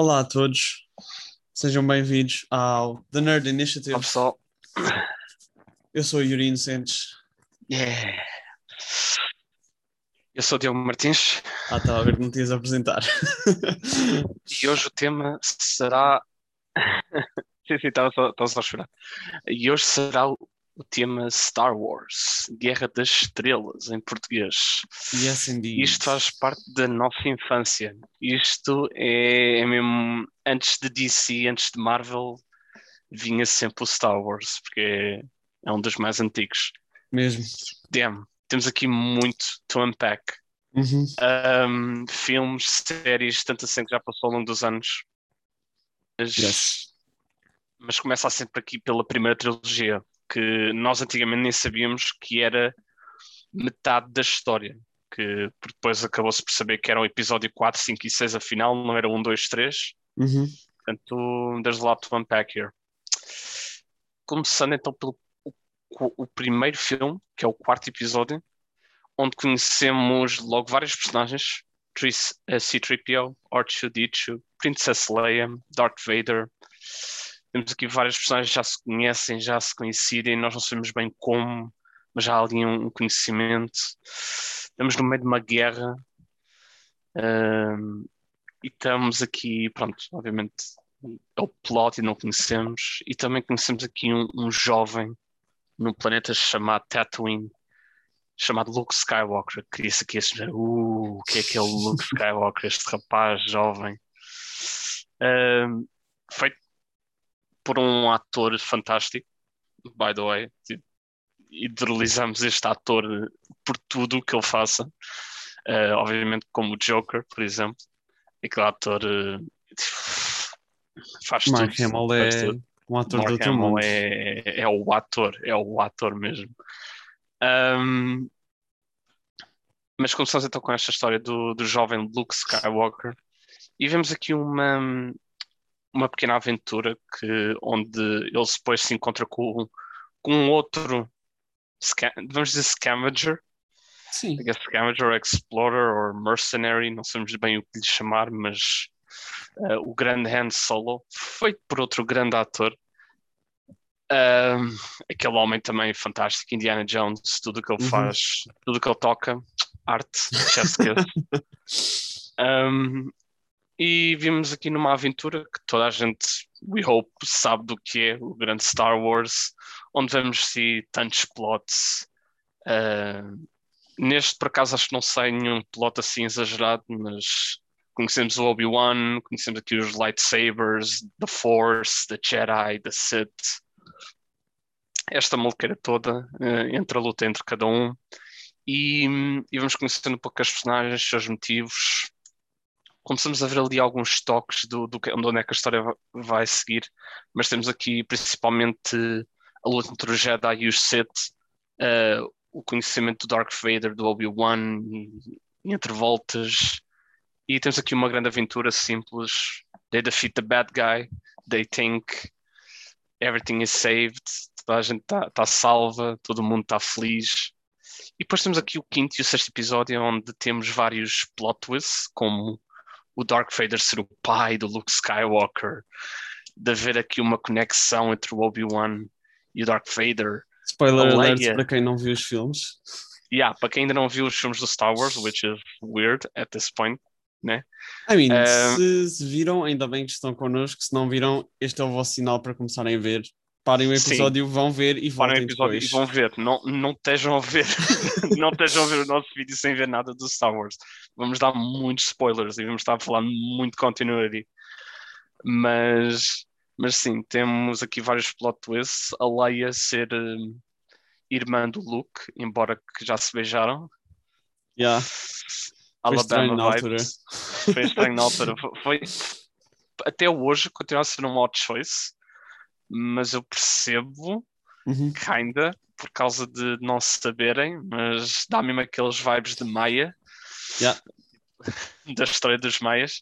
Olá a todos, sejam bem-vindos ao The Nerd Initiative. Olá pessoal. Eu sou o Yuri Inocentes. Yeah. Eu sou o Diogo Martins Ah, tá, agora não tinhas a apresentar. e hoje o tema será. sim, sim, estava só, estava só a chorar. E hoje será o, o tema Star Wars Guerra das Estrelas, em português. yes, indeed. Isto faz parte da nossa infância. Isto é, é mesmo. Antes de DC, antes de Marvel, vinha sempre o Star Wars, porque é, é um dos mais antigos. Mesmo. Damn, temos aqui muito to unpack. Uhum. Um, filmes, séries, tanto assim que já passou ao longo dos anos. Mas, Yes. mas começa sempre aqui pela primeira trilogia, que nós antigamente nem sabíamos que era metade da história. Que depois acabou-se por saber que eram episódio 4, 5 e 6, afinal, não era 1, 2, 3. Uhum. Portanto, there's a lot to unpack here. Começando então pelo o, o primeiro filme, que é o quarto episódio, onde conhecemos logo vários personagens: eh, C-3PO, R2-D2, Princess Leia, Darth Vader. Temos aqui vários personagens que já se conhecem, já se coincidem, nós não sabemos bem como, mas já há ali um conhecimento. Estamos no meio de uma guerra. e estamos aqui, pronto, obviamente é o plot e não conhecemos. E também conhecemos aqui um, um jovem num planeta chamado Tatooine, chamado Luke Skywalker. Que disse aqui este uh, o que é que é o Luke Skywalker, este rapaz jovem. Ahm, feito por um ator fantástico, by the way. Idolizamos este ator por tudo o que ele faça. Ah, obviamente, como o Joker, por exemplo. Aquele ator eh, faz Mark tudo. Hamill faz é tudo. um ator do Mark outro Hamill mundo. é, é o ator, é o ator mesmo. Ahm, mas começamos então com esta história do, do jovem Luke Skywalker e vemos aqui uma, uma pequena aventura que, onde ele depois se encontra com, com um outro, vamos dizer scavenger, Sim. I guess scavenger, or explorer or mercenary, não sabemos bem o que lhe chamar, mas eh, o grande Han Solo, feito por outro grande ator. Ahm, aquele homem também fantástico, Indiana Jones, tudo o que ele Uhum. faz, tudo o que ele toca, arte, chef's kiss. Ahm, e vimos aqui numa aventura que toda a gente, we hope, sabe do que é o grande Star Wars, onde vemos se tantos plots. ah, Neste, por acaso, acho que não sei nenhum plot assim exagerado, mas conhecemos o Obi-Wan, conhecemos aqui os lightsabers, The Force, The Jedi, The Sith. Esta maluqueira toda, eh, entre a luta entre cada um. E, e vamos conhecendo um pouco as personagens, seus motivos. Começamos a ver ali alguns toques do, do que, de onde é que a história va- vai seguir, mas temos aqui principalmente a luta entre o Jedi e os Sith, eh, o conhecimento do Darth Vader, do Obi-Wan, entre voltas. E temos aqui uma grande aventura simples. They defeat the bad guy. They think everything is saved. Toda a gente está tá salva. Todo mundo está feliz. E depois temos aqui o quinto e o sexto episódio, onde temos vários plot twists, como o Darth Vader ser o pai do Luke Skywalker, de haver aqui uma conexão entre o Obi-Wan e o Darth Vader. Spoiler alert para quem não viu os filmes. Yeah, para quem ainda não viu os filmes do Star Wars, which is weird at this point, né? I mean, Eh, se, se viram, ainda bem que estão connosco. Se não viram, este é o vosso sinal para começarem a ver. Parem o Sim. episódio, vão ver e Parem o episódio depois. e vão ver. Não, não estejam a ver, não estejam a ver o nosso vídeo sem ver nada do Star Wars. Vamos dar muitos spoilers e vamos estar a falar muito continuity. Mas, mas sim, temos aqui vários plot twists. A Leia ser hum, irmã do Luke, embora que já se beijaram. Yeah. Foi Alabama altura. vibes. Foi estranho na altura. Foi, até hoje continua a ser um odd choice, mas eu percebo, Uhum. kinda, por causa de não se saberem, mas dá mesmo aqueles vibes de Maia, Yeah. da história dos Maias.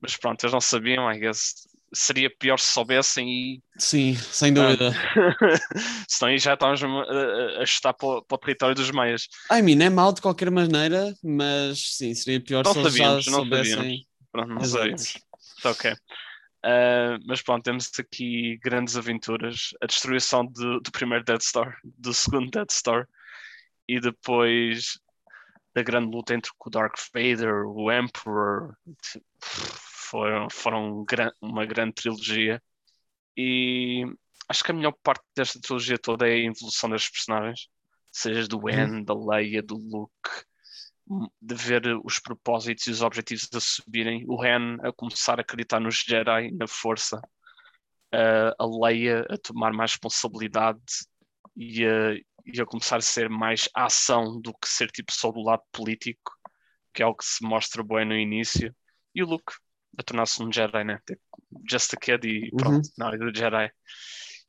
Mas pronto, eles não sabiam, I guess. Seria pior se soubessem e Sim, sem dúvida. senão aí já estávamos a, a, chutar para, o- para o território dos Maias. I mean, é mau de qualquer maneira, mas sim, seria pior Não se eles já sabíamos, não soubessem. sabíamos. Pronto, não Exato. sabíamos. ok. Uh, mas pronto, temos aqui grandes aventuras. A destruição de, do primeiro Dead Star, do segundo Dead Star, e depois da grande luta entre o Dark Vader, o Emperor. Foram, foram uma grande trilogia. E acho que a melhor parte desta trilogia toda é a evolução das personagens, seja do Ben, da Leia, do Luke, de ver os propósitos e os objetivos a subirem, o Han a começar a acreditar nos Jedi, na força, a Leia a tomar mais responsabilidade e a, e a começar a ser mais ação do que ser tipo só do lado político, que é o que se mostra bem no início, e o Luke a tornar-se um Jedi, né? Tipo, just a kid e pronto, uhum. na área do Jedi.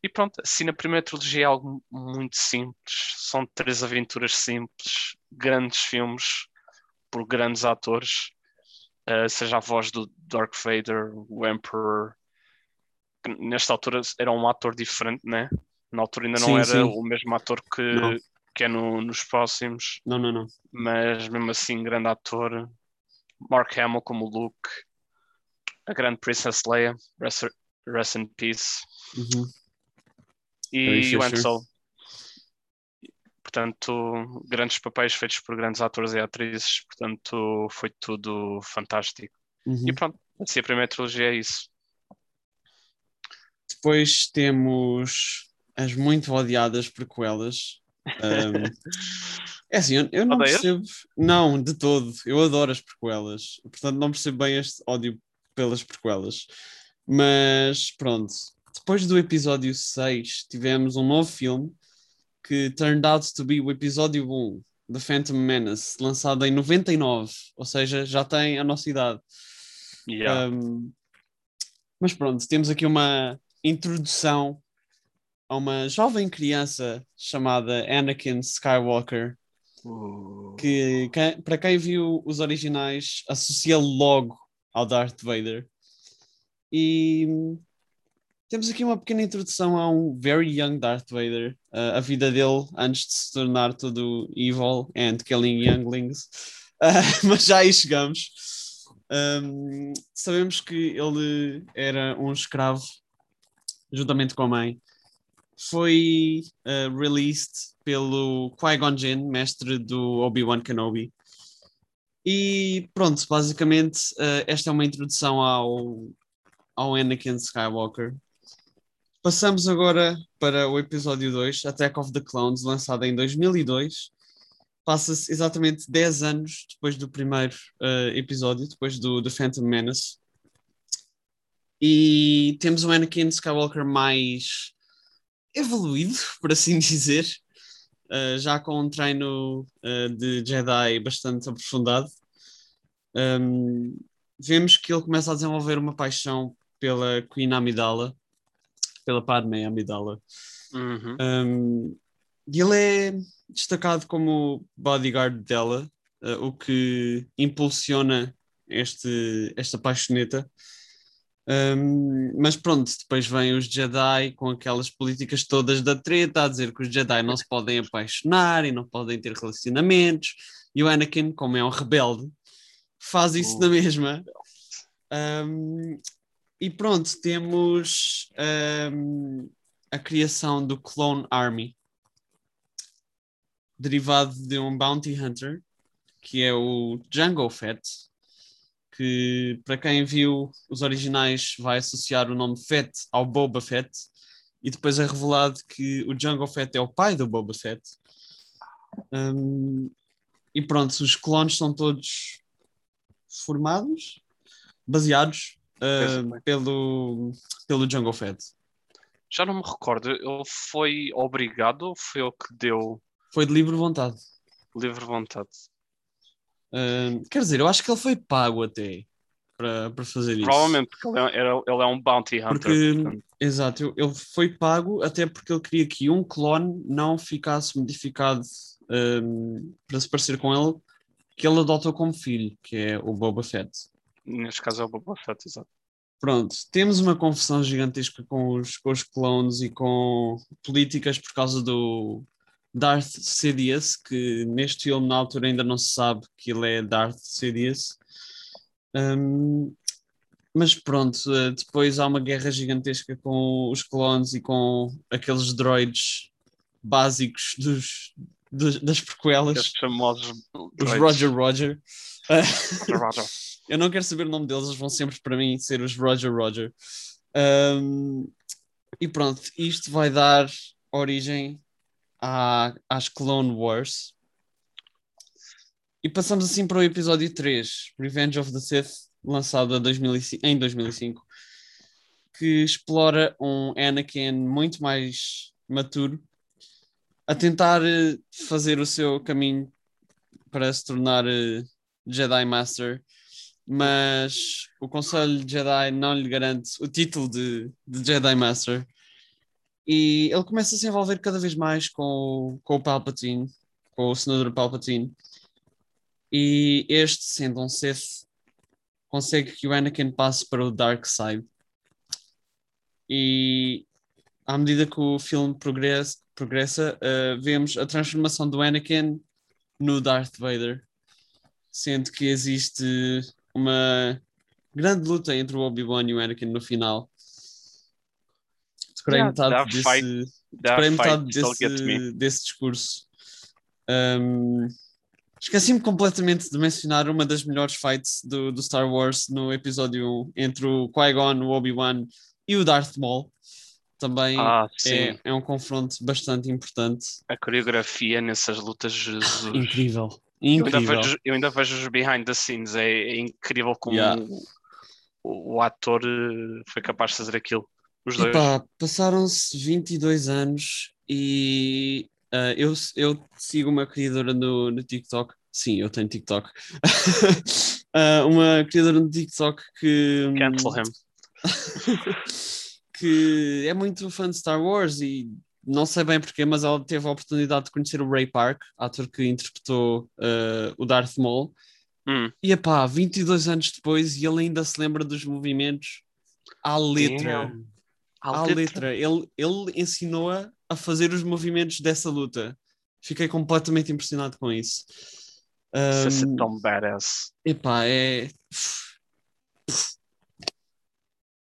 E pronto, assim na primeira trilogia é algo muito simples, são três aventuras simples, grandes filmes por grandes atores, uh, seja a voz do Dark Vader, o Emperor, nesta altura era um ator diferente, né? Na altura ainda não sim, era sim. o mesmo ator que, que é no, nos próximos. Não, não, não. Mas mesmo assim, grande ator. Mark Hamill como Luke, a grande Princess Leia, rest, rest in peace. Uhum. E o Ansel. Portanto, grandes papéis feitos por grandes atores e atrizes, portanto, foi tudo fantástico. Uhum. E pronto, assim a primeira trilogia é isso. Depois temos as muito odiadas prequelas. Um, é assim, eu, eu não Odeias? percebo. Não, de todo. Eu adoro as prequelas. Portanto, não percebo bem este ódio pelas prequelas. Mas pronto, depois do episódio 6, tivemos um novo filme que turned out to be o episódio 1 The Phantom Menace, lançado em 99, ou seja, já tem a nossa idade. Yeah. Um, mas pronto, temos aqui uma introdução a uma jovem criança chamada Anakin Skywalker, uh. que, que, para quem viu os originais associa logo ao Darth Vader. E temos aqui uma pequena introdução a um very young Darth Vader, uh, a vida dele antes de se tornar todo evil and killing younglings. Uh, mas já aí chegamos. Um, sabemos que ele era um escravo, juntamente com a mãe. Foi uh, released pelo Qui-Gon Jinn, mestre do Obi-Wan Kenobi. E pronto, basicamente, uh, esta é uma introdução ao, ao Anakin Skywalker. Passamos agora para o episódio 2, Attack of the Clones, lançado em 2002. Passa-se exatamente 10 anos depois do primeiro uh, episódio, depois do The Phantom Menace. E temos o Anakin Skywalker mais evoluído, por assim dizer, uh, já com um treino uh, de Jedi bastante aprofundado. Um, vemos que ele começa a desenvolver uma paixão pela Queen Amidala, pela Padme Amidala. Uhum. Um, e ele é destacado como bodyguard dela, uh, o que impulsiona este, esta paixoneta. Um, mas pronto, depois vêm os Jedi com aquelas políticas todas da treta, a dizer que os Jedi não se podem apaixonar e não podem ter relacionamentos, e o Anakin, como é um rebelde, faz isso uh. na mesma. Um, e pronto, temos um, a criação do Clone Army, derivado de um Bounty Hunter, que é o Jungle Fett, que para quem viu os originais vai associar o nome Fett ao Boba Fett, e depois é revelado que o Jungle Fett é o pai do Boba Fett. Um, e pronto, os clones são todos formados, baseados uh, pelo, pelo Jungle Fett. Já não me recordo, ele foi obrigado ou foi ele que deu? Foi de livre vontade. Livre vontade. Uh, quer dizer, eu acho que ele foi pago até para, para fazer Provavelmente, isso. Provavelmente, porque ele é, ele é um bounty hunter. Porque, exato, ele foi pago até porque ele queria que um clone não ficasse modificado um, para se parecer com ele, que ele adotou como filho, que é o Boba Fett. Neste caso é o Boba Fett, exato. Pronto, temos uma confusão gigantesca com os, com os clones e com políticas por causa do Darth Sidious, que neste filme na altura ainda não se sabe que ele é Darth Sidious. Um, mas pronto, uh, depois há uma guerra gigantesca com os clones e com aqueles droids básicos dos, dos das prequelas. Os famosos os Roger Roger. Eu não quero saber o nome deles, eles vão sempre para mim ser os Roger Roger. Um, e pronto, isto vai dar origem à, às Clone Wars. E passamos assim para o episódio 3, Revenge of the Sith, lançado 2005, em 2005, que explora um Anakin muito mais maturo a tentar eh, fazer o seu caminho para se tornar eh, Jedi Master, mas o Conselho Jedi não lhe garante o título de, de Jedi Master. E ele começa a se envolver cada vez mais com, com o Palpatine, com o senador Palpatine. E este, sendo um Sith, consegue que o Anakin passe para o Dark Side. E à medida que o filme progressa, progressa uh, vemos a transformação do Anakin no Darth Vader, sendo que existe uma grande luta entre o Obi-Wan e o Anakin no final. Decorei yeah, metade, desse, fight, decorei metade desse, desse discurso. Um, Esqueci-me completamente de mencionar uma das melhores fights do, do Star Wars no episódio 1 entre o Qui-Gon, o Obi-Wan e o Darth Maul também ah, é, é, um confronto bastante importante. A coreografia nessas lutas, Jesus. Incrível. Incrível. Eu, ainda vejo, eu ainda vejo os behind the scenes, é, é incrível como yeah. o, o, ator eh, foi capaz de fazer aquilo. Os dois. Passaram-se 22 anos e uh, eu, eu sigo uma criadora no, no TikTok. Sim, eu tenho TikTok. uh, uma criadora no TikTok que. Cancel him. que é muito fã de Star Wars e não sei bem porquê, mas ela teve a oportunidade de conhecer o Ray Park, ator que interpretou uh, o Darth Maul. Hum. E pá, 22 anos depois, e ele ainda se lembra dos movimentos à letra. À, à letra. letra. Ele, ele ensinou-a a fazer os movimentos dessa luta. Fiquei completamente impressionado com isso. Um, Isso é tão badass. Epá, é.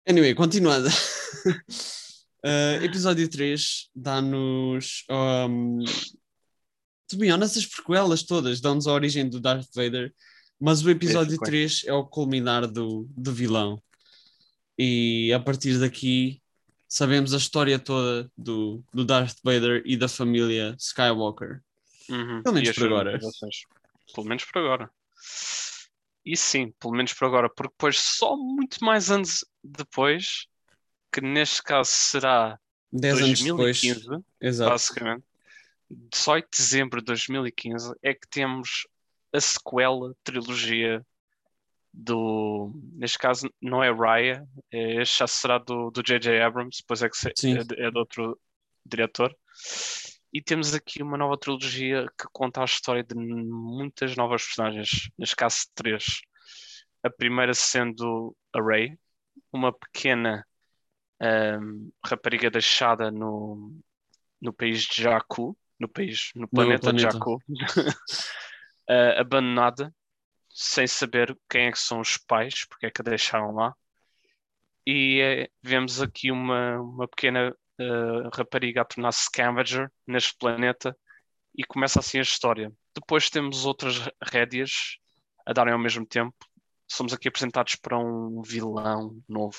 Anyway, continuando. uh, episódio 3 dá-nos. Um, to be honest, as prequelas todas dão-nos a origem do Darth Vader, mas o episódio 3 é o culminar do, do vilão. E a partir daqui sabemos a história toda do, do Darth Vader e da família Skywalker. Uhum. Pelo menos por agora. Pelo menos por agora. E sim, pelo menos por agora, porque depois, só muito mais anos depois, que neste caso será 10 2015, anos depois. Exato. basicamente, 18 de dezembro de 2015, é que temos a sequela, trilogia do. Neste caso, não é Raya, é, este já será do J.J. Abrams, depois é, que se, é, é de outro diretor. E temos aqui uma nova trilogia que conta a história de muitas novas personagens, neste caso três. A primeira sendo a Rey, uma pequena um, rapariga deixada no, no país de Jakku, no país, no planeta, planeta. de Jakku, uh, abandonada, sem saber quem é que são os pais, porque é que a deixaram lá. E é, vemos aqui uma, uma pequena uh, rapariga a tornar-se scavenger neste planeta e começa assim a história. Depois temos outras rédeas a darem ao mesmo tempo. Somos aqui apresentados para um vilão novo,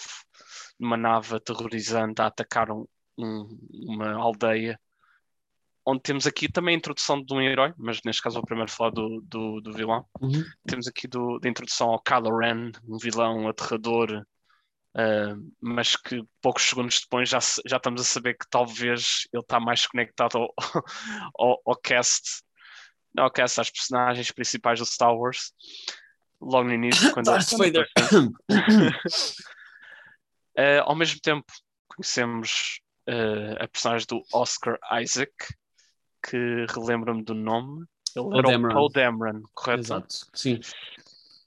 numa nave aterrorizante a atacar um, um, uma aldeia. Onde temos aqui também a introdução de um herói, mas neste caso vou primeiro falar do, do, do vilão. Uhum. Temos aqui do, da introdução ao Kylo Ren, um vilão aterrador, Uh, mas que poucos segundos depois já, já estamos a saber que talvez ele está mais conectado ao, ao, ao, cast, não ao cast, às personagens principais do Star Wars. Logo no início, quando Darth Vader. uh, ao mesmo tempo, conhecemos uh, a personagem do Oscar Isaac, que relembra-me do nome. Ele Paul era Dameron. o Paul Dameron, correto? Exato, sim.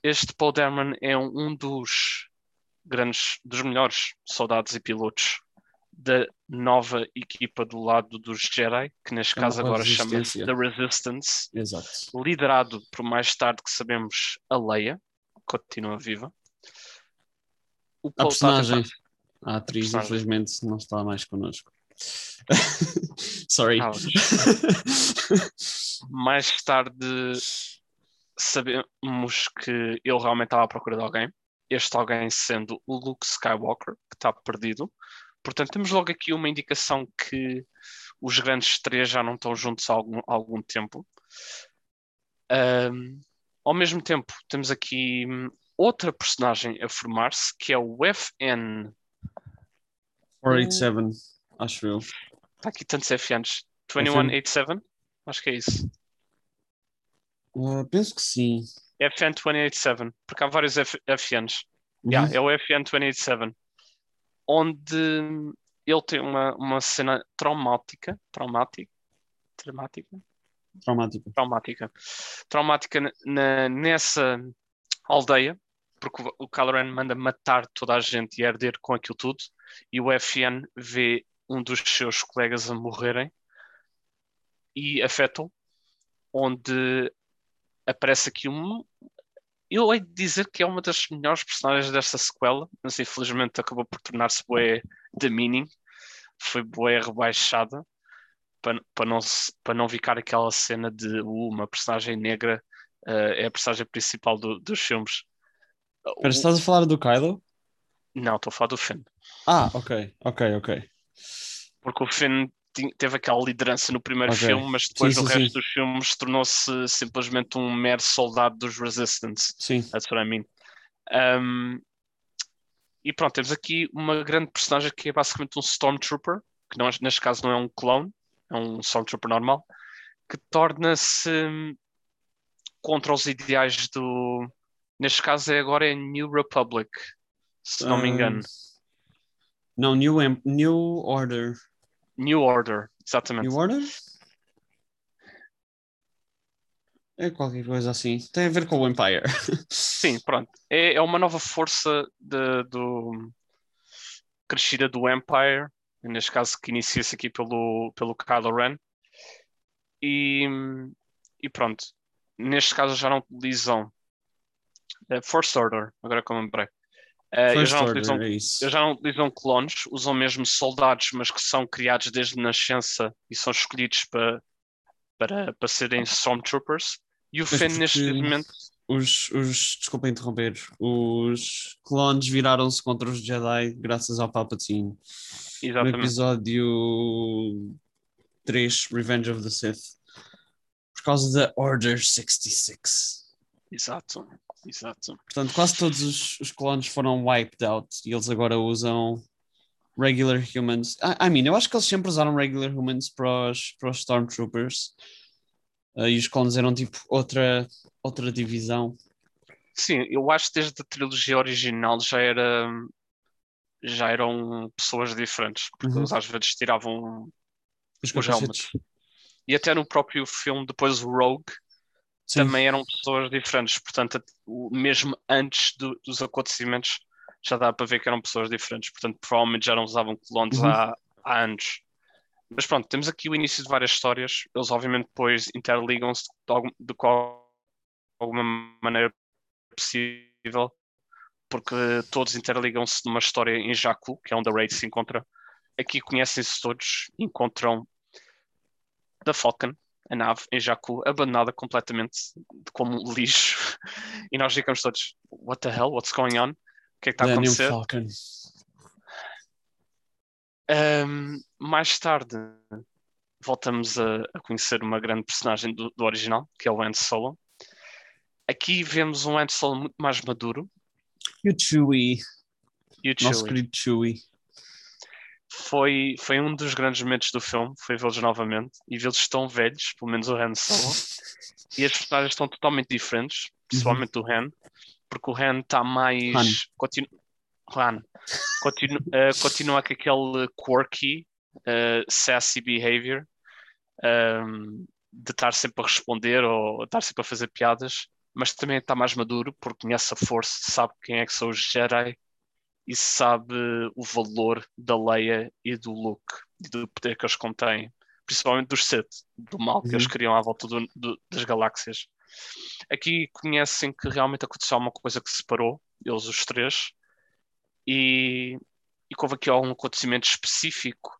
Este Paul Dameron é um, um dos grandes, dos melhores soldados e pilotos da nova equipa do lado dos Jedi, que neste é caso agora chama-se The Resistance, Exato. liderado por mais tarde que sabemos a Leia, continua viva. o A Paul está a personagem, atriz, personagem. infelizmente, não está mais connosco. Sorry. Ouch. Mais tarde sabemos que ele realmente estava à procura de alguém. Este alguém sendo o Luke Skywalker, que está perdido. Portanto, temos logo aqui uma indicação que os grandes três já não estão juntos há algum, há algum tempo. Ahm, ao mesmo tempo, temos aqui outra personagem a formar-se, que é o FN. 487, acho eu. Está aqui tantos FNs. 2187? Acho que é isso. Uh, penso que sim. FN 287, porque há vários F FNs. Uhum. Yeah, é o FN 287, onde ele tem uma, uma cena traumática, traumática, traumática, Traumático. traumática, traumática na- nessa aldeia, porque o, Ren manda matar toda a gente e herder com aquilo tudo, e o FN vê um dos seus colegas a morrerem e afeta-o, onde aparece aqui um. Eu hei de dizer que é uma das melhores personagens desta sequela, mas infelizmente acabou por tornar-se bué de meaning, foi bué rebaixada para, para, não, para não ficar aquela cena de uh, uma personagem negra eh, é a personagem principal do- dos filmes. Espera, O- estás a falar do Kylo? Não, estou a falar do Finn. Ah, ok, ok, ok. Porque o Finn teve aquela liderança no primeiro Ok. filme, mas depois Sim, no sim, resto sim. dos filmes tornou-se simplesmente um mero soldado dos Resistance. Sim. That's what I mean. Um, e pronto, temos aqui uma grande personagem que é basicamente um Stormtrooper, que não, é- neste caso não é um clone, é um Stormtrooper normal, que torna-se contra os ideais do. Neste caso é agora é New Republic, se não me Ah, engano. Não, New, New Order. New Order, exatamente. New Order? É qualquer coisa assim. Tem a ver com o Empire. Sim, pronto. É, é uma nova força de- do crescida do Empire, neste caso que inicia-se aqui pelo, pelo Kylo Ren. E, e pronto. Neste caso já não utilizam eh, First Order, agora que eu lembrei. Eh, eles não utilizam é eles já não utilizam clones, usam mesmo soldados, mas que são criados desde nascença e são escolhidos para, para, para serem Stormtroopers. E o Finn, neste momento, Os, os, desculpa interromper, os clones viraram-se contra os Jedi graças ao Palpatine. No exatamente. episódio 3, Revenge of the Sith. Por causa da Order 66. Exato, exato. Portanto, quase todos os, os clones foram wiped out e eles agora usam regular humans. I, I mean, eu acho que eles sempre usaram regular humans para os, para os Stormtroopers. Uh, e os clones eram tipo outra, outra divisão. Sim, eu acho que desde a trilogia original já era já eram pessoas diferentes, porque Uhum. eles às vezes tiravam Os Os e até no próprio filme depois o Rogue Sim. também eram pessoas diferentes, portanto mesmo antes do- dos acontecimentos já dá para ver que eram pessoas diferentes, portanto provavelmente já não usavam clones Uhum. há, há anos. Mas pronto, temos aqui o início de várias histórias, eles obviamente depois interligam-se de, algum- de qual- alguma maneira possível, porque todos interligam-se numa história em Jakku, que é onde a Raid se encontra. Aqui conhecem-se todos, encontram da Falcon, a nave em Jakku, abandonada completamente como lixo. E nós ficamos todos, what the hell, what's going on? O que é que está a Millennium acontecer? Um, mais tarde voltamos a, a conhecer uma grande personagem do, do original, que é o Han Solo. Aqui vemos um Han Solo muito mais maduro E o Chewie, e o nosso querido Chewie. Foi, foi um dos grandes momentos do filme, foi vê-los novamente e vê-los tão velhos, pelo menos o Han Solo, e as personagens estão totalmente diferentes, principalmente o Han, porque o Han está mais. Han. Continu... Han. Continu... eh, continua com aquele quirky, eh, sassy behavior ehm, de estar sempre a responder ou estar sempre a fazer piadas, mas também está mais maduro porque conhece a força, sabe quem é que são os Jedi e sabe o valor da Leia e do Luke e do poder que eles contêm, principalmente dos Sith, do mal que Uhum. eles criam à volta do- do- das galáxias. Aqui conhecem que realmente aconteceu uma coisa que separou eles os três e, e houve aqui algum acontecimento específico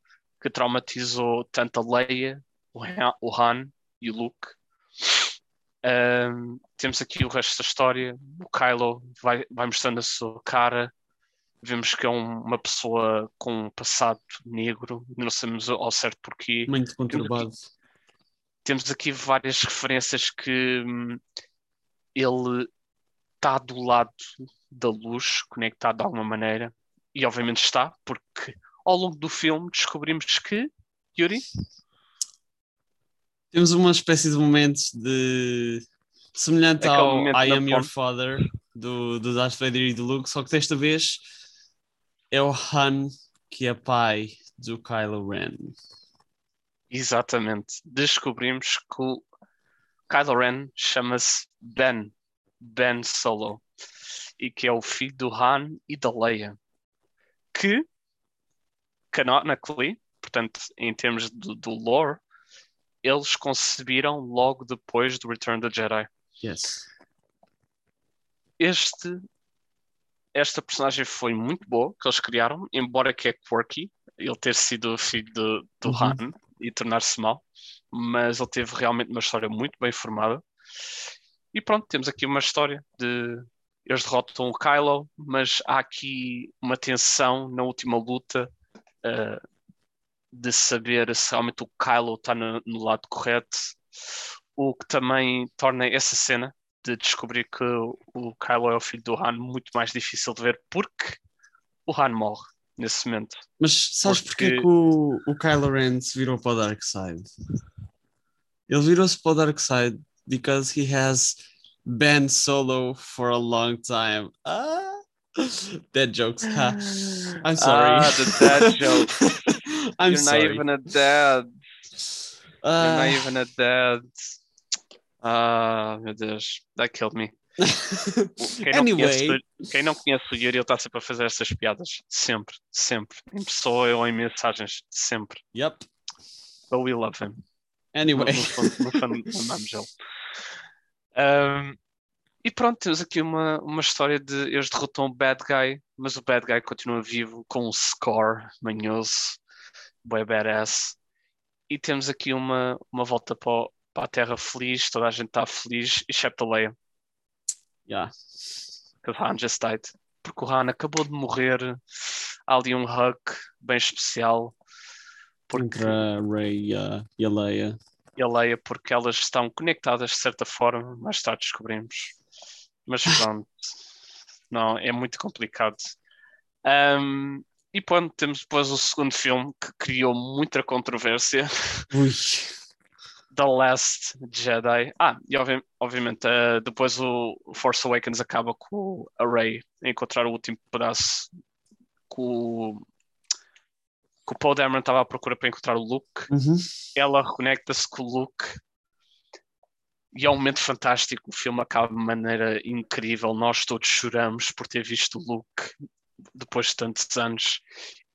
que traumatizou tanto a Leia, o Han, o Han e o Luke. Um, temos aqui o resto da história. O Kylo vai, vai mostrando a sua cara. Vemos que é um, uma pessoa com um passado negro, não sabemos ao certo porquê. Muito conturbado. Temos aqui, várias referências que hum, ele está do lado da luz, conectado de alguma maneira, e obviamente está, porque ao longo do filme descobrimos que, Yuri? Temos uma espécie de momentos de semelhante Aquele ao momento I Am Your. Father do, do Darth Vader e do Luke, só que desta vez é o Han que é pai do Kylo Ren. Exatamente. Descobrimos que o Kylo Ren chama-se Ben, Ben Solo, e que é o filho do Han e da Leia, que canonically, portanto, em termos do, do lore, eles conceberam logo depois do Return of the Jedi. Yes. Este, esta personagem foi muito boa que eles criaram, embora que é quirky, ele ter sido filho do, do Uhum. Han e tornar-se mau, mas ele teve realmente uma história muito bem formada. E pronto, temos aqui uma história de eles derrotam o Kylo, mas há aqui uma tensão na última luta eh, de saber se realmente o Kylo está no, no lado correto, o que também torna essa cena de descobrir que o, Kylo é o filho do Han muito mais difícil de ver porque o Han morre nesse momento. Mas sabes Porque- porque que o, o Kylo Ren se virou para o Dark Side? Ele virou-se para o Dark Side because he has been solo for a long time. Ah, dead jokes. Ha. I'm sorry. Ah, the dad joke. I'm You're sorry. not even a dad. You're not Ah. even a dad. Ah, meu Deus. That killed me. Quem não, anyway, conhece, o- quem não conhece o Yuri, ele está sempre a fazer estas piadas. Sempre, sempre. Em pessoa ou em mensagens. Sempre. yep. But we love him. Anyway, no fundo, amamos ele. Um, e pronto, temos aqui uma, uma história de eles derrotam o bad guy, mas o bad guy continua vivo com um score manhoso, bem badass. E temos aqui uma, uma volta para, o- para a Terra feliz, toda a gente está feliz, exceto a Leia, yeah. o Han just died. Porque o Han acabou de morrer, há ali um hug bem especial. Porque entre a Rey e a, e a Leia. e a Leia porque elas estão conectadas de certa forma, mais tarde descobrimos. Mas pronto, não, é muito complicado. Um, e pronto, temos depois o segundo filme que criou muita controvérsia, Ui. The Last Jedi. Ah, e obvi- obviamente uh, depois o Force Awakens acaba com a Rey a encontrar o último pedaço que o, que o Paul Dameron estava à procura para encontrar o Luke Uhum. ela reconecta-se com o Luke e é um momento fantástico. O filme acaba de maneira incrível. Nós todos choramos por ter visto o Luke depois de tantos anos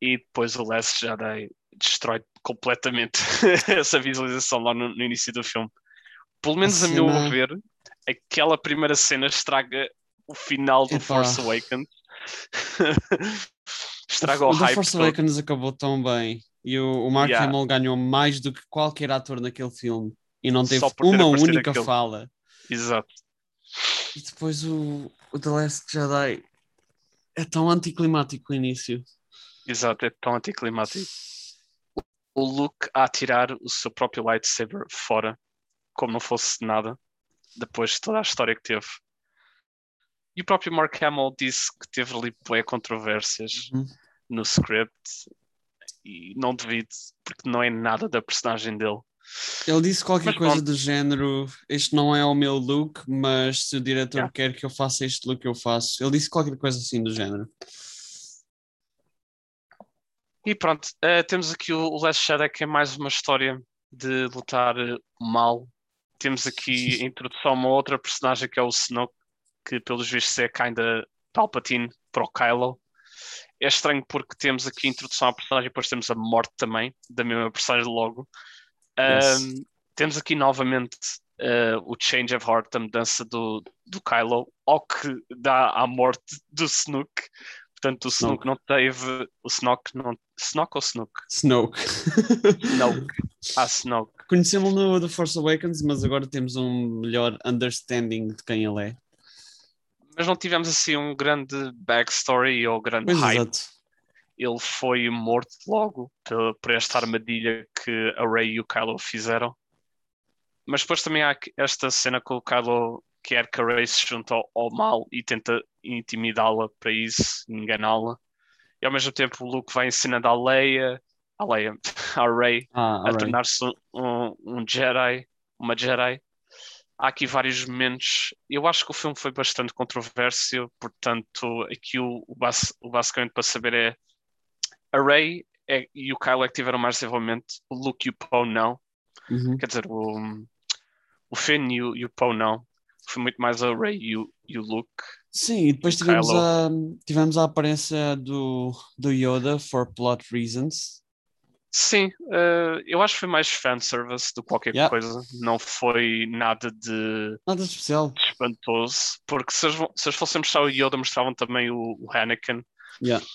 e depois o Last Jedi destrói completamente essa visualização lá no, no início do filme. Pelo menos a, meu cena- ver, aquela primeira cena estraga o final do Epá. Force Awakens. estraga o, o hype Force todo. Awakens acabou tão bem e o, o Mark Yeah. Hamill ganhou mais do que qualquer ator naquele filme e não teve uma única fala. Exato. E depois o, o The Last Jedi é tão anticlimático o início. Exato, é tão anticlimático. O Luke a atirar o seu próprio lightsaber fora, como não fosse nada, depois de toda a história que teve. E o próprio Mark Hamill disse que teve ali controvérsias Uhum. no script e não devido, porque não é nada da personagem dele. Ele disse qualquer Mas coisa pronto. do género: Este não é o meu look, mas se o diretor Yeah. quer que eu faça este look, eu faço. Ele disse qualquer coisa assim do género. E pronto, eh, temos aqui o, o Last Jedi, que é mais uma história de lutar eh, mal. Temos aqui a introdução a uma outra personagem que é o Snoke, que pelos vistos é kinda Palpatine para o Kylo. É estranho porque temos aqui a introdução à personagem e depois temos a morte também da mesma personagem logo. Um, temos aqui novamente eh, o Change of Heart, a mudança do, do Kylo, ao que dá à morte do Snoke. Portanto, o Snoke, não teve. O Snoke não. Snoke ou Snook? Snoke. Snoke. Ah, Snoke. Conhecemos no The Force Awakens, mas agora temos um melhor understanding de quem ele é. Mas não tivemos assim um grande backstory ou grande Pois hype. exato. Ele foi morto logo por, por esta armadilha que a Rey e o Kylo fizeram. Mas depois também há esta cena que o Kylo quer que a Rey se junte ao, ao mal e tenta intimidá-la para isso, enganá-la. E ao mesmo tempo o Luke vai ensinando a Leia, a Leia, a Rey, Ah, a alright. tornar-se um, um Jedi, uma Jedi. Há aqui vários momentos. Eu acho que o filme foi bastante controverso, portanto, aqui o, o, o basicamente para saber é a Rey é- e o Kylo é que tiveram mais desenvolvimento, o Luke e o Poe não. Uhum. Quer dizer, o, o Finn e o, e o Poe não. Foi muito mais a Rey e o, e o Luke. Sim, e depois tivemos Kylo. a, tivemos a aparência do, do Yoda for plot reasons. Sim, eh, eu acho que foi mais fanservice do que qualquer Yeah. coisa. Não foi nada de Nada de especial. espantoso, porque se eles, vão- se eles fossem mostrar o Yoda, mostravam também o, o Anakin. Yeah.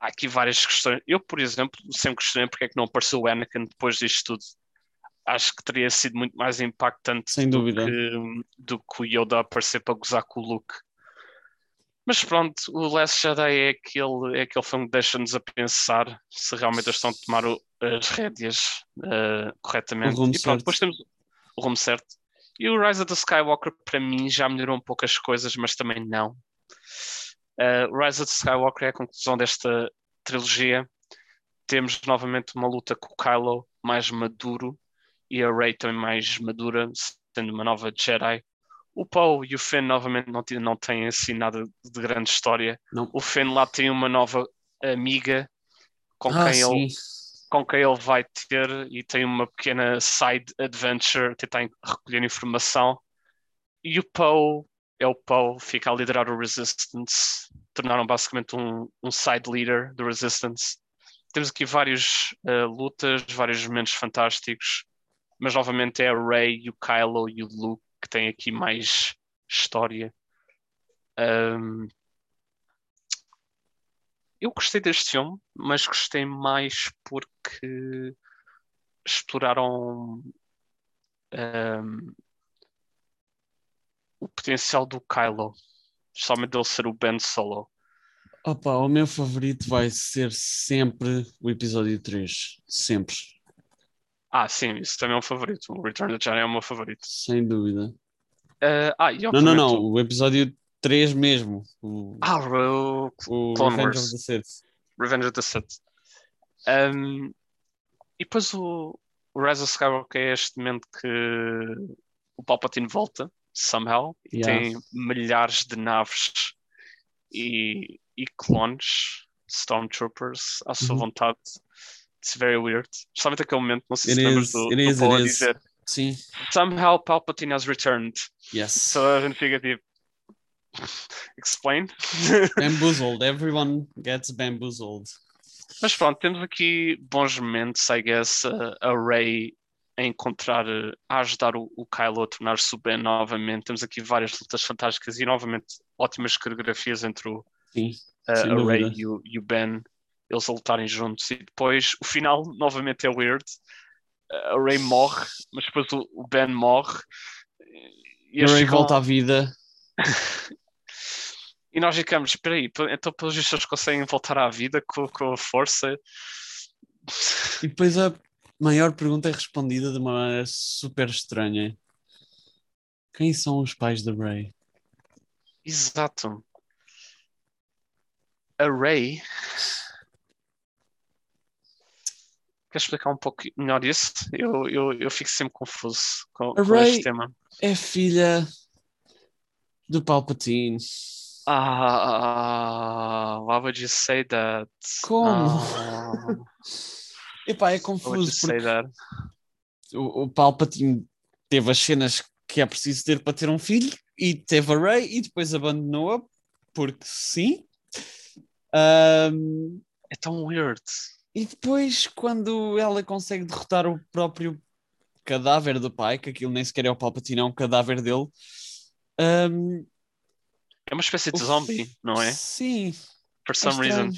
Há aqui várias questões. Eu, por exemplo, sempre questionei porque é que não apareceu o Anakin depois disto tudo. Acho que teria sido muito mais impactante Sem do dúvida. que, do que o Yoda aparecer para gozar com o Luke. Mas pronto, o Last Jedi é aquele, é aquele filme que deixa-nos a pensar se realmente eles estão a tomar o- as rédeas eh, corretamente. E pronto, certo. depois temos o rumo certo. E o Rise of the Skywalker, para mim, já melhorou um pouco as coisas, mas também não. Uh, o Rise of the Skywalker é a conclusão desta trilogia. Temos novamente uma luta com o Kylo mais maduro e a Rey também mais madura, sendo uma nova Jedi. O Poe e o Finn novamente não, não têm assim nada de grande história. Não. O Finn lá tem uma nova amiga com ah, quem ele com quem ele vai ter e tem uma pequena side adventure, tentar recolher informação. E o Poe é o Poe, fica a liderar o Resistance, tornaram basicamente um, um side leader do Resistance. Temos aqui várias lutas, vários momentos fantásticos, mas novamente é a Rey, o Kylo e o Luke que têm aqui mais história. Um, eu gostei deste filme, mas gostei mais porque exploraram um, o potencial do Kylo, especialmente ele ser o Ben Solo. Opa, o meu favorito vai ser sempre o episódio 3. Sempre. Ah, sim, isso também é um favorito. O Return of the Jedi é o meu favorito. Sem dúvida. Uh, ah, e Não, não, não. o- O episódio 3 mesmo. O, Ah, o o Clone Revenge Wars. of the Sith. Revenge of the Sith. Um, e depois o, o Rise of Skywalker é este momento que o Palpatine volta, somehow, e Yeah. tem milhares de naves e, e clones, Stormtroopers, à sua Uhum. vontade. It's very weird. Especialmente aquele momento, não sei se lembras do, do is, Paul a dizer Sim. Somehow Palpatine has returned. Yes. So a gente fica tipo Explain. Bamboozled. Everyone gets bamboozled. Mas pronto, temos aqui bons momentos, I guess, a, a Rey a encontrar, a ajudar o, o Kylo a tornar-se o Ben novamente. Temos aqui várias lutas fantásticas e novamente ótimas coreografias entre o, Sim. Sem a dúvida. e o, e o Ben, eles a lutarem juntos. E depois o final novamente é weird. A Rey morre, mas depois o, o Ben morre. E, ficam- volta à vida. e nós ficamos, espera aí, então pelos vistos conseguem voltar à vida com, com a força. E depois a maior pergunta é respondida de uma maneira super estranha. Quem são os pais da Rey? Exato. A Rey. Queres explicar um pouco melhor isso? Eu, eu, eu fico sempre confuso com, com este tema. É filha do Palpatine. Ah, why would you say that? Como? Ah, Epá, é confuso porque o, o Palpatine teve as cenas que é preciso ter para ter um filho e teve a Rey e depois abandonou-a porque sim. Ahm, É tão weird. E depois, quando ela consegue derrotar o próprio cadáver do pai, que aquilo nem sequer é o Palpatine, é um cadáver dele. ahm, É uma espécie de o zombie, não é? Sim. For É some reason.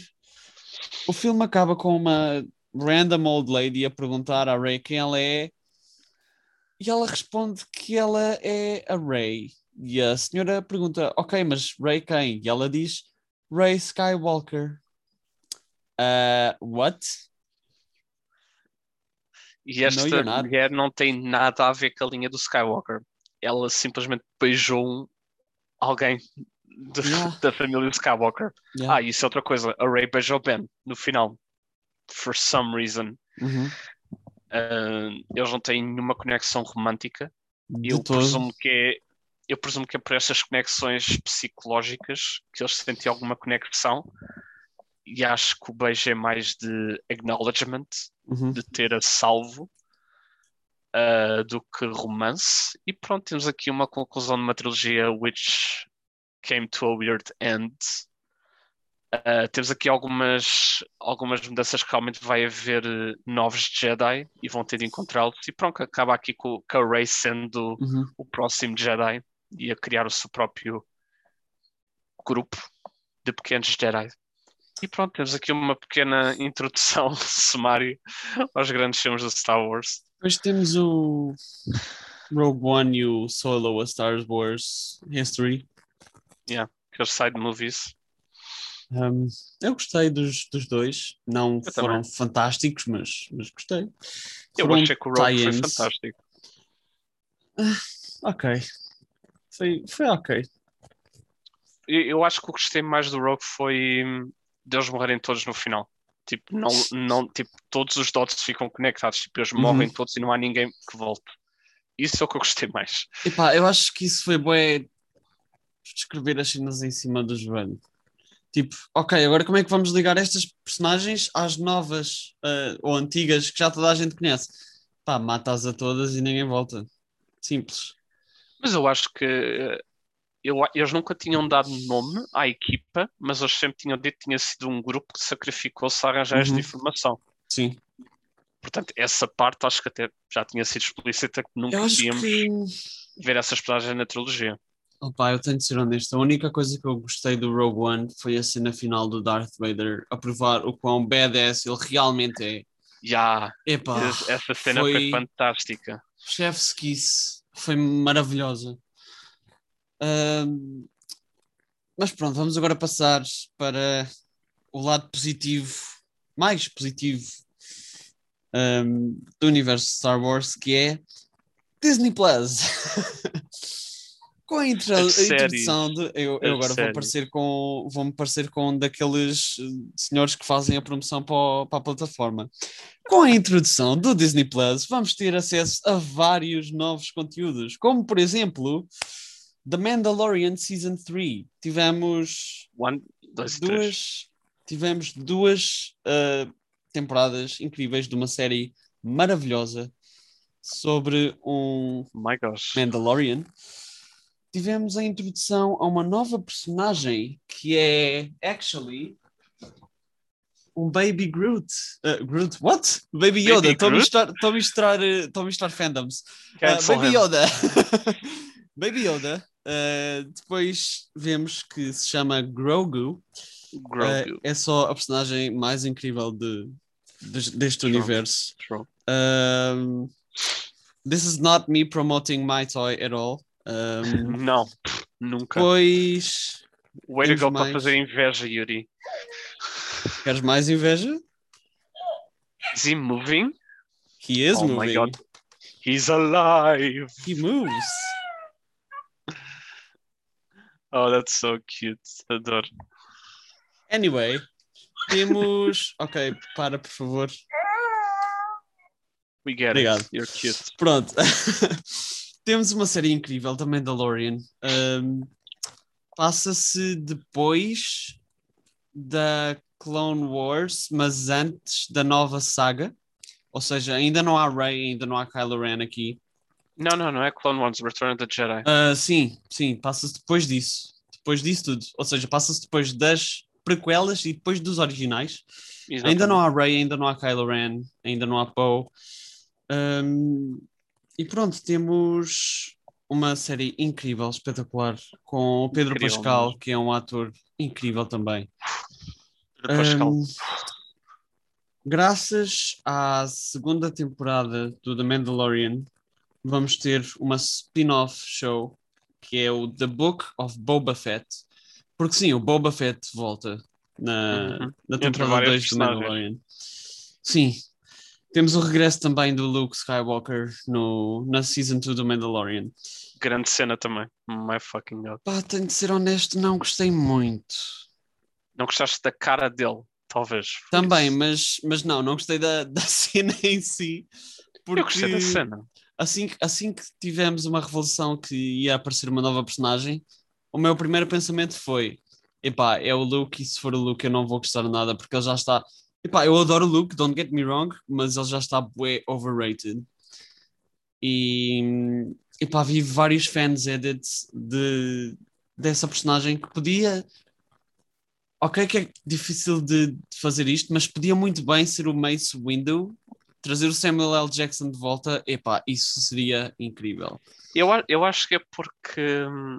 O filme acaba com uma random old lady a perguntar à Ray quem ela é e ela responde que ela é a Ray. E a senhora pergunta: Ok, mas Ray quem? E ela diz: Ray Skywalker. Uh, what? E esta mulher não tem nada a ver com a linha do Skywalker. Ela simplesmente beijou alguém de- Yeah. da família Skywalker. Yeah. Ah, isso é outra coisa. A Rey beijou Ben no final. For some reason. Uhum. Ah, eles não têm nenhuma conexão romântica. De Eu todo. presumo que é. Eu presumo que é por essas conexões psicológicas que eles sentem alguma conexão. E acho que o beijo é mais de acknowledgement, Uhum. de ter a salvo, ah, do que romance. E pronto, temos aqui uma conclusão de uma trilogia which came to a weird end. Ah, temos aqui algumas, algumas mudanças que realmente vai haver eh, novos Jedi e vão ter de encontrá-los. E pronto, acaba aqui com, com a Rey sendo Uhum. o próximo Jedi e a criar o seu próprio grupo de pequenos Jedi. E pronto, temos aqui uma pequena introdução sumário aos grandes filmes do Star Wars. Depois temos o Rogue One e o Solo, a Star Wars History. Aqueles side movies. Um, eu gostei dos, dos dois. Não Eu foram também. fantásticos, mas, mas gostei. Eu Foram achei que o Rogue foi fantástico. Ok. Foi, foi ok. Eu, eu acho que o que gostei mais do Rogue foi hum, deles morrerem todos no final. Tipo, não, não, tipo, todos os dots ficam conectados. Tipo, eles Uhum. morrem todos e não há ninguém que volte. Isso é o que eu gostei mais. Epá, eu acho que isso foi bué descrever as cenas em cima do joelho. Tipo, ok, agora como é que vamos ligar estas personagens às novas ah, ou antigas que já toda a gente conhece? Pá, mata-as a todas e ninguém volta. Simples. Mas eu acho que eh, eu, eles nunca tinham dado nome à equipa, mas eles sempre tinham dito que tinha sido um grupo que sacrificou-se a arranjar esta Uhum. informação. Sim. Portanto, essa parte acho que até já tinha sido explícita que nunca Eu acho íamos que. ver essas personagens na trilogia. Opa, eu tenho de ser honesto. A única coisa que eu gostei do Rogue One foi a cena final do Darth Vader a provar o quão badass ele realmente é. Já, Epá, essa cena foi, foi- fantástica. Chef's Kiss foi maravilhosa. Mas pronto, vamos agora passar para o lado positivo, mais positivo ahm, do universo Star Wars, que é Disney Plus. Com a, As a introdução de. Eu, eu agora vou séries. parecer com. Vou-me parecer com um daqueles eh, senhores que fazem a promoção para, o- para a plataforma. Com a introdução do Disney Plus, vamos ter acesso a vários novos conteúdos, como por exemplo The Mandalorian Season 3. Tivemos One, dois e três. duas, tivemos duas ah, temporadas incríveis de uma série maravilhosa sobre um My gosh. Mandalorian. Tivemos a introdução a uma nova personagem que é actually um Baby Groot. Uh, Groot, what? Baby Yoda. Estou a misturar, a misturar, uh, misturar fandoms. Uh, Baby him. Yoda. Baby Yoda. Uh, depois vemos que se chama Grogu. Grogu. Uh, é só a personagem mais incrível de, de- deste universo. Um, this is not me promoting my toy at all. Um, Não, pff, nunca. pois Way to go para mais. fazer inveja, Yuri. queres mais inveja? Is he moving? He is Oh my moving. God. He's alive. He moves. Oh, that's so cute. Adoro. Anyway, temos. Ok, para por favor. We get Obrigado. it. You're cute. Pronto. temos uma série incrível, The Mandalorian. Um, Passa-se depois da Clone Wars, mas antes da nova saga. Ou seja, ainda não há Rey, ainda não há Kylo Ren aqui. Não, não, não é Clone Wars, Return of the Jedi. Ah, sim, sim, passa-se depois disso. Depois disso tudo. Ou seja, passa-se depois das prequelas e depois dos originais. Ainda não há Rey, ainda não há Kylo Ren, ainda não há Poe. Um, e pronto, temos uma série incrível, espetacular, com o Pedro Incrível Pascal, mesmo. que é um ator incrível também. Calma. Um, graças à segunda temporada do The Mandalorian, vamos ter uma spin-off show que é o The Book of Boba Fett. Porque sim, o Boba Fett volta na, Uhum. na temporada vários 2 do. Mandalorian. Sim. Temos o regresso também do Luke Skywalker no, na Season 2 do Mandalorian. Grande cena também. My fucking god. Pá, tenho de ser honesto, não gostei muito. Não gostaste da cara dele, talvez. Também, isso. mas, mas não, não gostei da, da cena em si. Porque Eu gostei da cena. Assim, assim que tivemos uma revelação que ia aparecer uma nova personagem, o meu primeiro pensamento foi: epá, é o Luke, e se for o Luke eu não vou gostar nada, porque ele já está. Epá, eu adoro o Luke, don't get me wrong, mas ele já está bué overrated. E epá, vi vários fans edits de, dessa personagem que podia. Ok, que é difícil de, fazer isto, mas podia muito bem ser o Mace Windu trazer o Samuel L. Jackson de volta, epá, isso seria incrível. Eu, eu acho que é porque hum,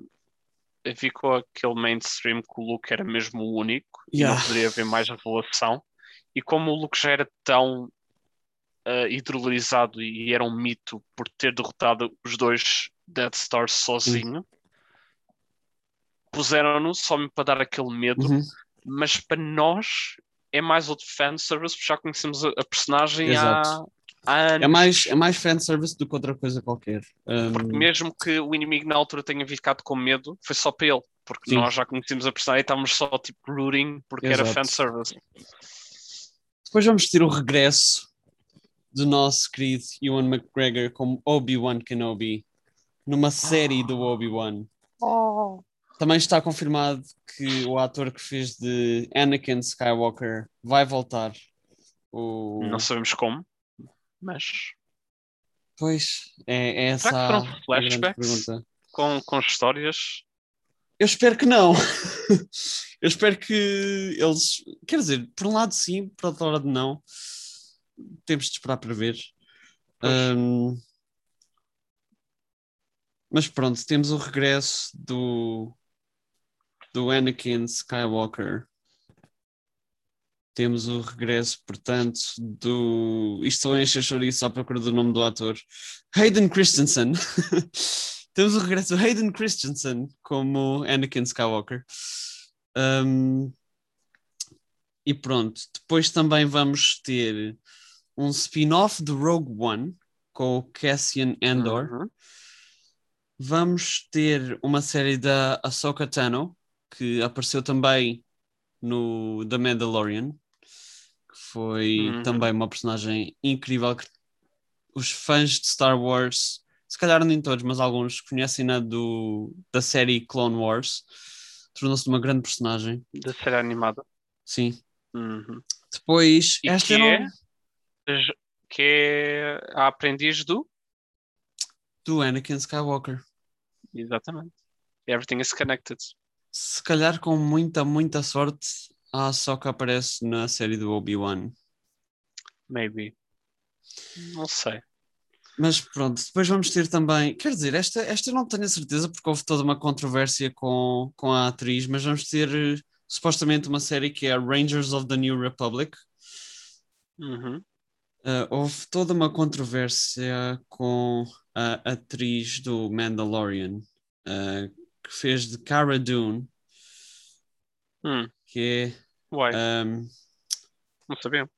com aquele mainstream que o Luke era mesmo o único e Yeah. não poderia haver mais revelação. E como o Luke já era tão ah, idolarizado e era um mito por ter derrotado os dois Death Stars sozinho, puseram-no só para dar aquele medo, Uhum, mas para nós é mais outro fanservice, porque já conhecemos a, a personagem há, Exato. há anos. É mais, é mais fanservice do que outra coisa qualquer. Um, Porque mesmo que o inimigo na altura tenha ficado com medo, foi só para ele. Porque Sim. nós já conhecíamos a personagem e estávamos só tipo rooting porque era Exato. fanservice. Depois vamos ter o regresso do nosso querido Ewan McGregor como Obi-Wan Kenobi numa série do Obi-Wan. Também está confirmado que o ator que fez de Anakin Skywalker vai voltar. O... Não sabemos como, mas Pois, é, é essa Será que foram flashbacks? com, com histórias. Eu espero que não. Eu espero que eles. Quer dizer, por um lado sim, por outro lado não. Temos de esperar para ver. Ahm, Mas pronto, temos o regresso do, do Anakin Skywalker. Temos o regresso, portanto, do. Isto só enche a chouriço à procura do nome do ator. Hayden Christensen. temos o regresso do Hayden Christensen como Anakin Skywalker. Um, e pronto, depois também vamos ter um spin-off do Rogue One com o Cassian Andor. Uhum. Vamos ter uma série da Ahsoka Tano, que apareceu também no The Mandalorian, que foi Uhum. também uma personagem incrível que os fãs de Star Wars, se calhar nem todos, mas alguns conhecem-na do, da série Clone Wars. Tornou-se uma grande personagem, Da série animada. sim. Uhum. Depois, E esta que não- é? J- Que é a aprendiz do. do Anakin Skywalker. Exatamente. Everything is connected. Se calhar com muita, muita sorte, a Ahsoka aparece na série do Obi-Wan. Maybe. Não sei. Mas pronto, depois vamos ter também. Quer dizer, esta, esta não tenho a certeza porque houve toda uma controvérsia com, com a atriz, mas vamos ter eh, supostamente uma série que é Rangers of the New Republic. Uhum. Uh, houve toda uma controvérsia com a atriz do Mandalorian, uh, que fez de Cara Dune, Hum. que Uai, é um, não sabia.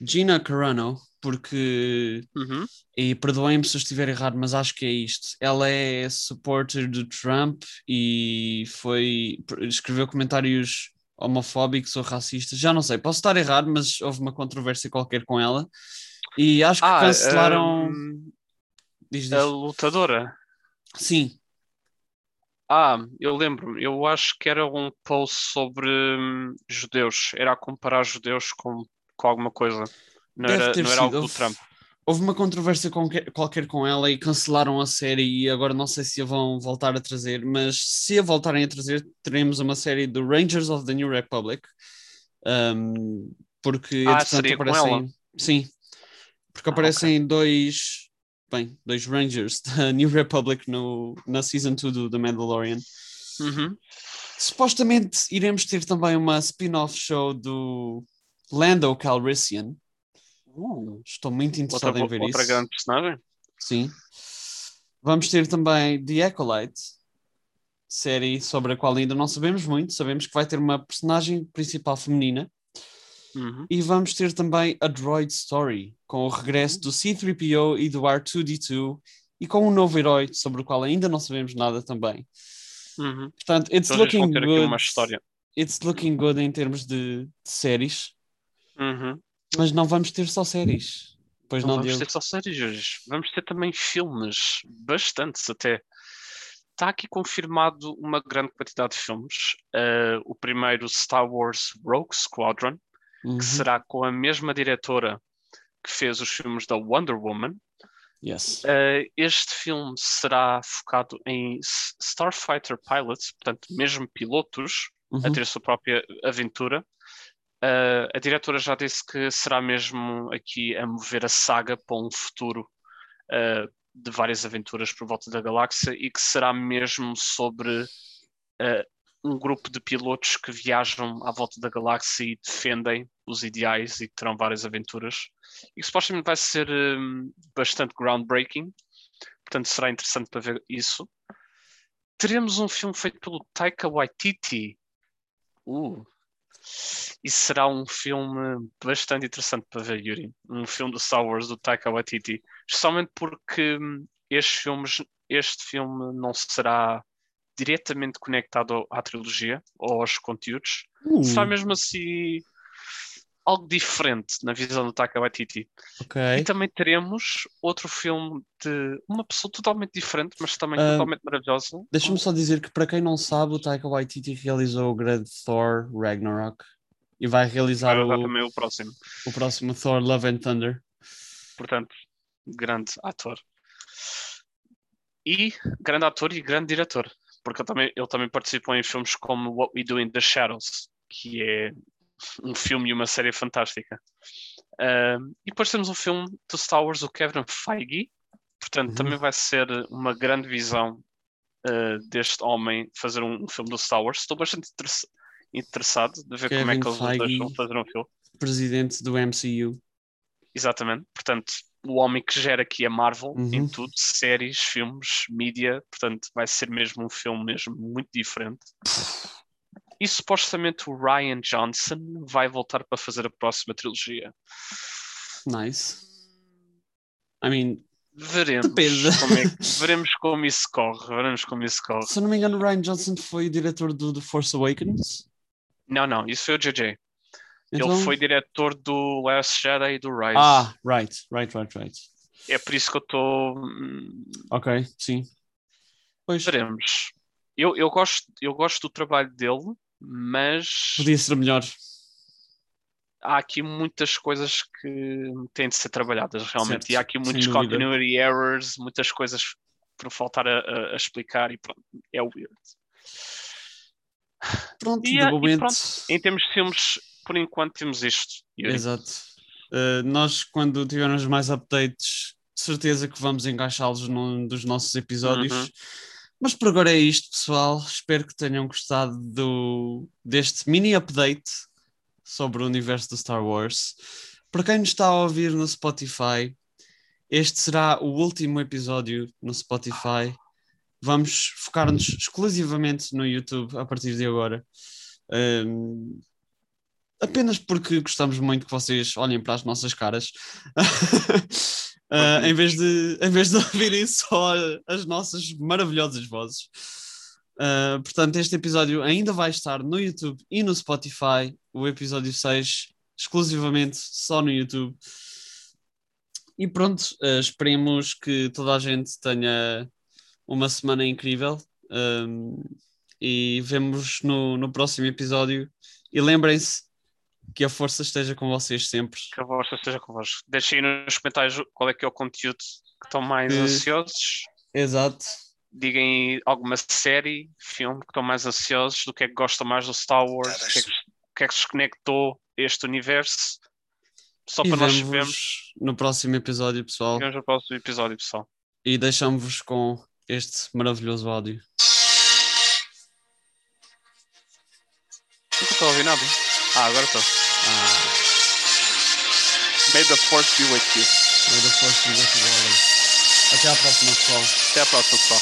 Gina Carano, porque Uhum. E perdoem-me se eu estiver errado, mas acho que é isto. Ela é supporter do Trump e foi escreveu comentários homofóbicos ou racistas. Já não sei, posso estar errado, mas houve uma controvérsia qualquer com ela. E acho que Ah, cancelaram. hum, Diz, diz. a lutadora. Sim, Ah, eu lembro-me. Eu acho que era um post sobre hum, judeus. Era a comparar judeus com, com alguma coisa. Não deve era, não era algo do Trump. houve uma controvérsia qualquer, qualquer com ela e cancelaram a série. E agora não sei se a vão voltar a trazer, mas se a voltarem a trazer, teremos uma série do Rangers of the New Republic. Um, porque Ah, entretanto aparecem. Sim, porque Ah, aparecem dois. Bem, dois Rangers da New Republic no, na Season 2 do The Mandalorian. Uhum. Supostamente iremos ter também uma spin-off show do Lando Calrissian. Uh, Estou muito interessado outra, em ver outra isso. grande personagem. Sim. Vamos ter também The Acolyte, série sobre a qual ainda não sabemos muito. Sabemos que vai ter uma personagem principal feminina. Uhum. E vamos ter também a Droid Story, com o regresso do C-3PO e do R2-D2 e com um novo herói sobre o qual ainda não sabemos nada também. Uhum. Portanto, it's Então eles vão looking good. uma história. It's looking good em termos de, de séries, Uhum. mas não vamos ter só séries. Pois Não não, vamos ter só séries hoje. Vamos ter também filmes, bastantes até. Está aqui confirmado uma grande quantidade de filmes. Uh, o primeiro, Star Wars Rogue Squadron, Uhum. que será com a mesma diretora que fez os filmes da Wonder Woman. Yes. Uh, este filme será focado em Starfighter pilots, portanto, mesmo pilotos, a Uhum. ter a sua própria aventura. Uh, a diretora já disse que será mesmo aqui a mover a saga para um futuro uh, de várias aventuras por volta da galáxia e que será mesmo sobre um grupo de pilotos que viajam à volta da galáxia e defendem os ideais e terão várias aventuras. E que supostamente vai ser um, bastante groundbreaking, portanto será interessante para ver isso. Teremos um filme feito pelo Taika Waititi. Uh, e será um filme bastante interessante para ver, Yuri. Um filme do Star Wars do Taika Waititi. Especialmente porque hum, estes filmes, este filme não será diretamente conectado à trilogia ou aos conteúdos. Uh, Será mesmo assim algo diferente na visão do Taika Waititi. ok. E também teremos outro filme de uma pessoa totalmente diferente, mas também Ah, totalmente maravilhosa. Deixa-me só dizer que, para quem não sabe, o Taika Waititi realizou o grande Thor Ragnarok e vai realizar o, também o próximo. o próximo Thor Love and Thunder. Portanto, grande ator. E grande ator e grande diretor. Porque ele também, ele também participou em filmes como What We Do in the Shadows, que é um filme e uma série fantástica. Ah, e depois temos um filme do Star Wars, o Kevin Feige. Portanto, Uhum. também vai ser uma grande visão ah, deste homem fazer um, um filme do Star Wars. Estou bastante interessa- interessado de ver como é Kevin que eles vão fazer um filme. Presidente do MCU. Exatamente. Portanto, o homem que gera aqui a Marvel em Uhum. tudo, séries, filmes, mídia, portanto, vai ser mesmo um filme mesmo muito diferente. E supostamente o Ryan Johnson vai voltar para fazer a próxima trilogia. Nice. I mean, Veremos Depende. como, é veremos como isso corre. Veremos como isso corre. se eu não me engano, o Ryan Johnson foi o diretor do The Force Awakens. Não, não, isso foi o JJ. Então... Ele foi diretor do Last Jedi e do Rise. Ah, right, right, right, right. É por isso que eu estou. hum, Ok, sim. Pois, Veremos. Eu, eu, gosto, eu gosto do trabalho dele, mas podia ser melhor. há aqui muitas coisas que têm de ser trabalhadas realmente. Certo, E há aqui muitos continuity errors, muitas coisas por faltar a, a- explicar e pronto, é weird. Pronto, E, momento. pronto, Em termos de filmes, por enquanto temos isto. Yuri. Exato. Uh, nós, quando tivermos mais updates, de certeza que vamos encaixá-los num dos nossos episódios. Uhum. Mas por agora é isto, pessoal. Espero que tenham gostado do, deste mini update sobre o universo do Star Wars. Para quem nos está a ouvir no Spotify, este será o último episódio no Spotify. Vamos focar-nos exclusivamente no YouTube a partir de agora. Um, apenas porque gostamos muito que vocês olhem para as nossas caras. Uh, em, vez de, em vez de ouvirem só as nossas maravilhosas vozes. Uh, portanto, este episódio ainda vai estar no YouTube e no Spotify. O episódio 6, exclusivamente só no YouTube. E pronto, uh, esperemos que toda a gente tenha uma semana incrível. Um, e vemos no, no próximo episódio. E lembrem-se que a força esteja com vocês sempre. Que a vossa esteja convosco. Deixem aí nos comentários qual é que é o conteúdo que estão mais Eh, ansiosos. Exato. Digam alguma série, filme que estão mais ansiosos, do que é que gostam mais do Star Wars, o que é que, que, é que se conectou a este universo. Só E para nós vermos. no próximo episódio, pessoal. Vemos no próximo episódio, pessoal. E deixamos-vos com este maravilhoso áudio. Nunca estou a ouvir nada. Ah, agora estou. Ah, May the force be with you. may the force be with you always. Até à próxima, pessoal. Até a próxima, pessoal.